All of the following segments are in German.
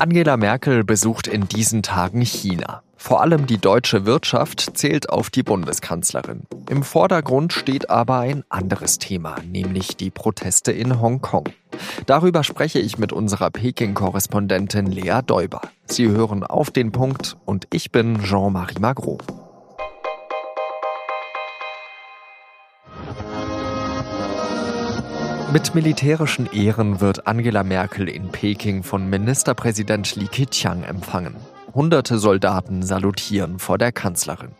Angela Merkel besucht in diesen Tagen China. Vor allem die deutsche Wirtschaft zählt auf die Bundeskanzlerin. Im Vordergrund steht aber ein anderes Thema, nämlich die Proteste in Hongkong. Darüber spreche ich mit unserer Peking-Korrespondentin Lea Däuber. Sie hören auf den Punkt und ich bin Jean-Marie Magro. Mit militärischen Ehren wird Angela Merkel in Peking von Ministerpräsident Li Keqiang empfangen. Hunderte Soldaten salutieren vor der Kanzlerin.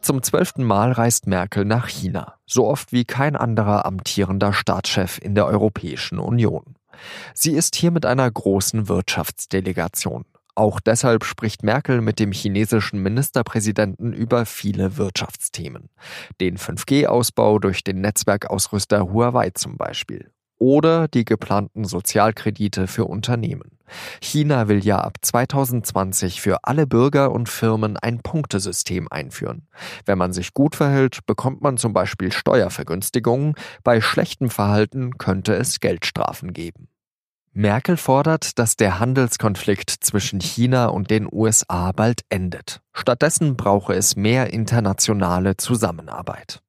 Zum zwölften Mal reist Merkel nach China, so oft wie kein anderer amtierender Staatschef in der Europäischen Union. Sie ist hier mit einer großen Wirtschaftsdelegation. Auch deshalb spricht Merkel mit dem chinesischen Ministerpräsidenten über viele Wirtschaftsthemen. Den 5G-Ausbau durch den Netzwerkausrüster Huawei zum Beispiel. Oder die geplanten Sozialkredite für Unternehmen. China will ja ab 2020 für alle Bürger und Firmen ein Punktesystem einführen. Wenn man sich gut verhält, bekommt man zum Beispiel Steuervergünstigungen, bei schlechtem Verhalten könnte es Geldstrafen geben. Merkel fordert, dass der Handelskonflikt zwischen China und den USA bald endet. Stattdessen brauche es mehr internationale Zusammenarbeit.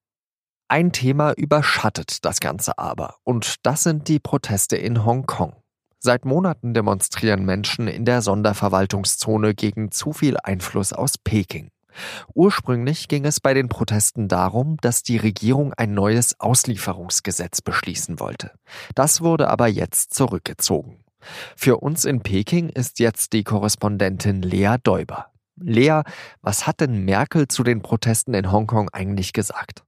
Ein Thema überschattet das Ganze aber, und das sind die Proteste in Hongkong. Seit Monaten demonstrieren Menschen in der Sonderverwaltungszone gegen zu viel Einfluss aus Peking. Ursprünglich ging es bei den Protesten darum, dass die Regierung ein neues Auslieferungsgesetz beschließen wollte. Das wurde aber jetzt zurückgezogen. Für uns in Peking ist jetzt die Korrespondentin Lea Däuber. Lea, was hat denn Merkel zu den Protesten in Hongkong eigentlich gesagt?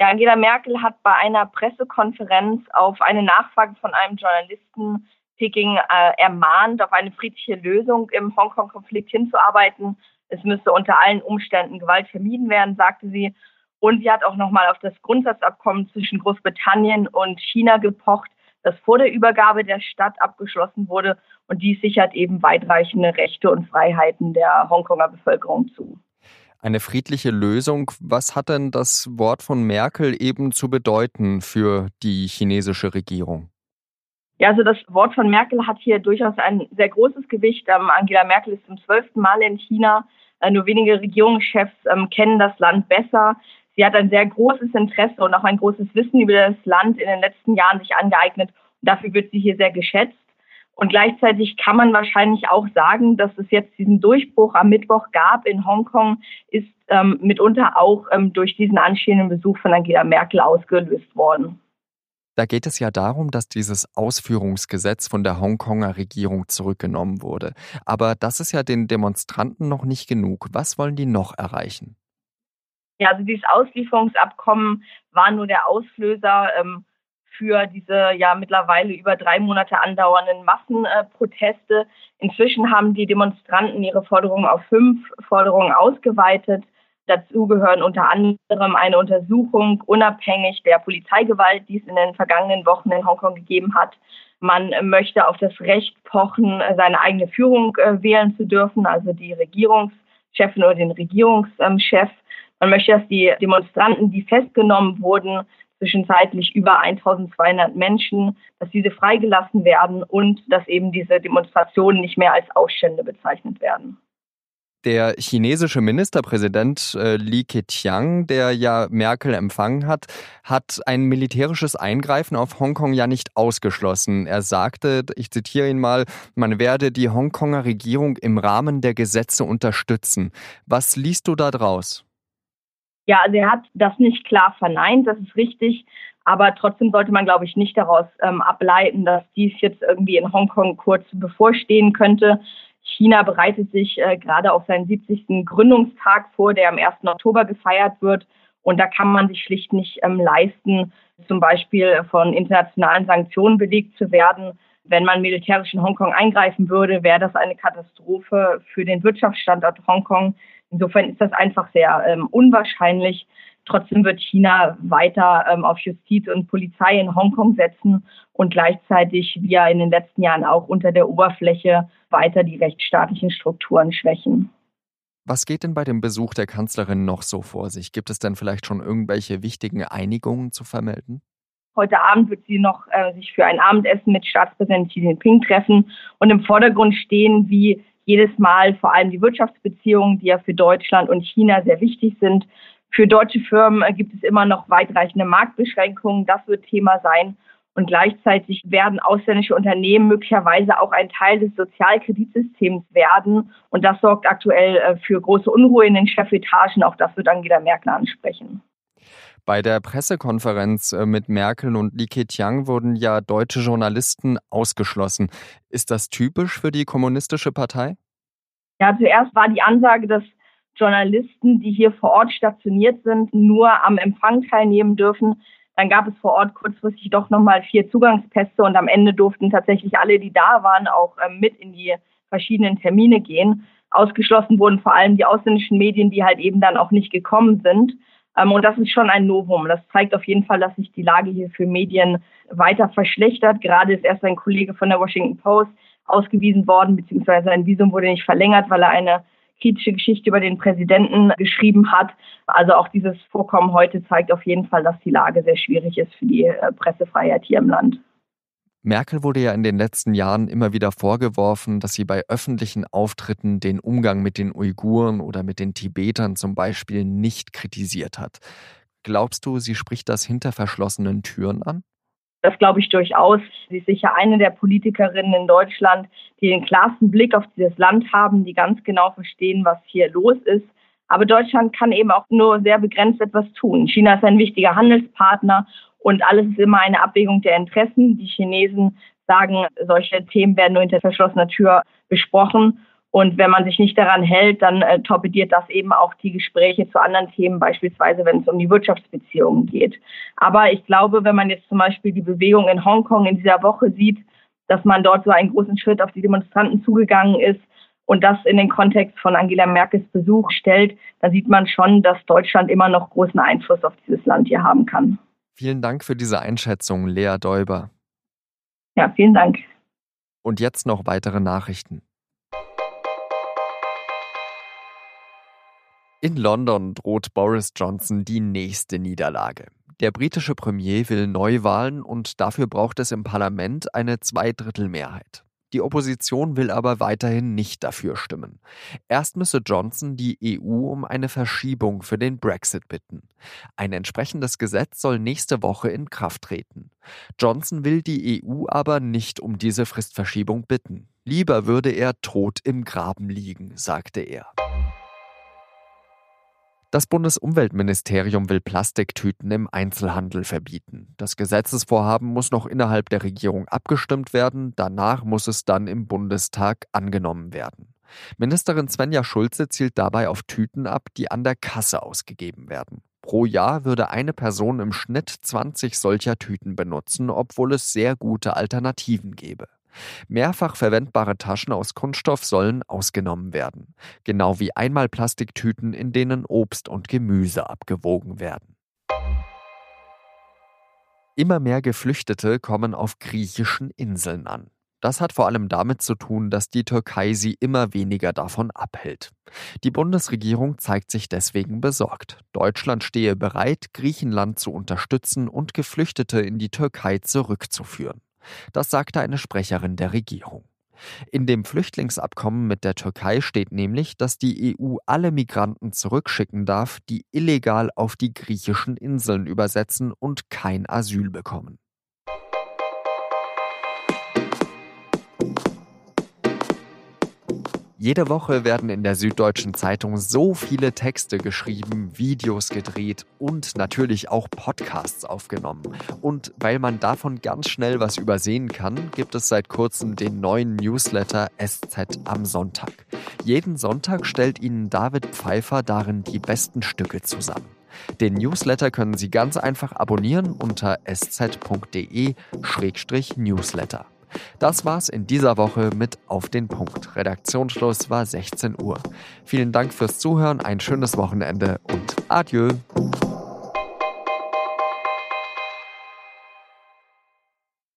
Ja, Angela Merkel hat bei einer Pressekonferenz auf eine Nachfrage von einem Journalisten Peking äh, ermahnt, auf eine friedliche Lösung im Hongkong-Konflikt hinzuarbeiten es müsse unter allen Umständen Gewalt vermieden werden, sagte sie. Und sie hat auch nochmal auf das Grundsatzabkommen zwischen Großbritannien und China gepocht, das vor der Übergabe der Stadt abgeschlossen wurde. Und dies sichert eben weitreichende Rechte und Freiheiten der Hongkonger Bevölkerung zu. Eine friedliche Lösung, was hat denn das Wort von Merkel eben zu bedeuten für die chinesische Regierung? Ja, also das Wort von Merkel hat hier durchaus ein sehr großes Gewicht. Ähm, Angela Merkel ist zum zwölften Mal in China. Äh, nur wenige Regierungschefs ähm, kennen das Land besser. Sie hat ein sehr großes Interesse und auch ein großes Wissen über das Land in den letzten Jahren sich angeeignet. Und dafür wird sie hier sehr geschätzt. Und gleichzeitig kann man wahrscheinlich auch sagen, dass es jetzt diesen Durchbruch am Mittwoch gab in Hongkong, ist ähm, mitunter auch ähm, durch diesen anstehenden Besuch von Angela Merkel ausgelöst worden. Da geht es ja darum, dass dieses Ausführungsgesetz von der Hongkonger Regierung zurückgenommen wurde. Aber das ist ja den Demonstranten noch nicht genug. Was wollen die noch erreichen? Ja, also dieses Auslieferungsabkommen war nur der Auslöser ähm, für diese ja mittlerweile über drei Monate andauernden Massenproteste. Inzwischen haben die Demonstranten ihre Forderungen auf fünf Forderungen ausgeweitet. Dazu gehören unter anderem eine Untersuchung unabhängig der Polizeigewalt, die es in den vergangenen Wochen in Hongkong gegeben hat. Man möchte auf das Recht pochen, seine eigene Führung äh, wählen zu dürfen, also die Regierungschefin oder den Regierungschef. Man möchte, dass die Demonstranten, die festgenommen wurden, zwischenzeitlich über 1200 Menschen, dass diese freigelassen werden und dass eben diese Demonstrationen nicht mehr als Ausstände bezeichnet werden. Der chinesische Ministerpräsident äh, Li Keqiang, der ja Merkel empfangen hat, hat ein militärisches Eingreifen auf Hongkong ja nicht ausgeschlossen. Er sagte, ich zitiere ihn mal, man werde die Hongkonger Regierung im Rahmen der Gesetze unterstützen. Was liest du da draus? Ja, also er hat das nicht klar verneint, das ist richtig. Aber trotzdem sollte man, glaube ich, nicht daraus ähm, ableiten, dass dies jetzt irgendwie in Hongkong kurz bevorstehen könnte. China bereitet sich äh, gerade auf seinen 70. Gründungstag vor, der am 1. Oktober gefeiert wird. Und da kann man sich schlicht nicht ähm, leisten, zum Beispiel von internationalen Sanktionen belegt zu werden. Wenn man militärisch in Hongkong eingreifen würde, wäre das eine Katastrophe für den Wirtschaftsstandort Hongkong. Insofern ist das einfach sehr ähm, unwahrscheinlich. Trotzdem wird China weiter ähm, auf Justiz und Polizei in Hongkong setzen und gleichzeitig, wie ja in den letzten Jahren auch unter der Oberfläche, weiter die rechtsstaatlichen Strukturen schwächen. Was geht denn bei dem Besuch der Kanzlerin noch so vor sich? Gibt es denn vielleicht schon irgendwelche wichtigen Einigungen zu vermelden? Heute Abend wird sie noch äh, sich für ein Abendessen mit Staatspräsident Xi Jinping treffen. Und im Vordergrund stehen wie jedes Mal vor allem die Wirtschaftsbeziehungen, die ja für Deutschland und China sehr wichtig sind. Für deutsche Firmen äh, gibt es immer noch weitreichende Marktbeschränkungen. Das wird Thema sein. Und gleichzeitig werden ausländische Unternehmen möglicherweise auch ein Teil des Sozialkreditsystems werden. Und das sorgt aktuell äh, für große Unruhe in den Chefetagen. Auch das wird Angela Merkel ansprechen. Bei der Pressekonferenz äh, mit Merkel und Li Keqiang wurden ja deutsche Journalisten ausgeschlossen. Ist das typisch für die kommunistische Partei? Ja, zuerst war die Ansage, dass Journalisten, die hier vor Ort stationiert sind, nur am Empfang teilnehmen dürfen. Dann gab es vor Ort kurzfristig doch nochmal vier Zugangspässe und am Ende durften tatsächlich alle, die da waren, auch ähm, mit in die verschiedenen Termine gehen. Ausgeschlossen wurden vor allem die ausländischen Medien, die halt eben dann auch nicht gekommen sind. Ähm, und das ist schon ein Novum. Das zeigt auf jeden Fall, dass sich die Lage hier für Medien weiter verschlechtert. Gerade ist erst ein Kollege von der Washington Post ausgewiesen worden, beziehungsweise sein Visum wurde nicht verlängert, weil er eine kritische Geschichte über den Präsidenten geschrieben hat. Also auch dieses Vorkommen heute zeigt auf jeden Fall, dass die Lage sehr schwierig ist für die äh, Pressefreiheit hier im Land. Merkel wurde ja in den letzten Jahren immer wieder vorgeworfen, dass sie bei öffentlichen Auftritten den Umgang mit den Uiguren oder mit den Tibetern zum Beispiel nicht kritisiert hat. Glaubst du, sie spricht das hinter verschlossenen Türen an? Das glaube ich durchaus. Sie ist sicher eine der Politikerinnen in Deutschland, die den klarsten Blick auf dieses Land haben, die ganz genau verstehen, was hier los ist. Aber Deutschland kann eben auch nur sehr begrenzt etwas tun. China ist ein wichtiger Handelspartner und alles ist immer eine Abwägung der Interessen. Die Chinesen sagen, solche Themen werden nur hinter verschlossener Tür besprochen. Und wenn man sich nicht daran hält, dann äh, torpediert das eben auch die Gespräche zu anderen Themen, beispielsweise wenn es um die Wirtschaftsbeziehungen geht. Aber ich glaube, wenn man jetzt zum Beispiel die Bewegung in Hongkong in dieser Woche sieht, dass man dort so einen großen Schritt auf die Demonstranten zugegangen ist und das in den Kontext von Angela Merkels Besuch stellt, dann sieht man schon, dass Deutschland immer noch großen Einfluss auf dieses Land hier haben kann. Vielen Dank für diese Einschätzung, Lea Däuber. Ja, vielen Dank. Und jetzt noch weitere Nachrichten. In London droht Boris Johnson die nächste Niederlage. Der britische Premier will Neuwahlen und dafür braucht es im Parlament eine Zweidrittelmehrheit. Die Opposition will aber weiterhin nicht dafür stimmen. Erst müsse Johnson die EU um eine Verschiebung für den Brexit bitten. Ein entsprechendes Gesetz soll nächste Woche in Kraft treten. Johnson will die EU aber nicht um diese Fristverschiebung bitten. Lieber würde er tot im Graben liegen, sagte er. Das Bundesumweltministerium will Plastiktüten im Einzelhandel verbieten. Das Gesetzesvorhaben muss noch innerhalb der Regierung abgestimmt werden, danach muss es dann im Bundestag angenommen werden. Ministerin Svenja Schulze zielt dabei auf Tüten ab, die an der Kasse ausgegeben werden. Pro Jahr würde eine Person im Schnitt 20 solcher Tüten benutzen, obwohl es sehr gute Alternativen gäbe. Mehrfach verwendbare Taschen aus Kunststoff sollen ausgenommen werden, genau wie Einmalplastiktüten, in denen Obst und Gemüse abgewogen werden. Immer mehr Geflüchtete kommen auf griechischen Inseln an. Das hat vor allem damit zu tun, dass die Türkei sie immer weniger davon abhält. Die Bundesregierung zeigt sich deswegen besorgt. Deutschland stehe bereit, Griechenland zu unterstützen und Geflüchtete in die Türkei zurückzuführen. Das sagte eine Sprecherin der Regierung. In dem Flüchtlingsabkommen mit der Türkei steht nämlich, dass die EU alle Migranten zurückschicken darf, die illegal auf die griechischen Inseln übersetzen und kein Asyl bekommen. Jede Woche werden in der Süddeutschen Zeitung so viele Texte geschrieben, Videos gedreht und natürlich auch Podcasts aufgenommen. Und weil man davon ganz schnell was übersehen kann, gibt es seit kurzem den neuen Newsletter SZ am Sonntag. Jeden Sonntag stellt Ihnen David Pfeiffer darin die besten Stücke zusammen. Den Newsletter können Sie ganz einfach abonnieren unter sz.de-newsletter. Das war's in dieser Woche mit Auf den Punkt. Redaktionsschluss war 16 Uhr. Vielen Dank fürs Zuhören, ein schönes Wochenende und adieu.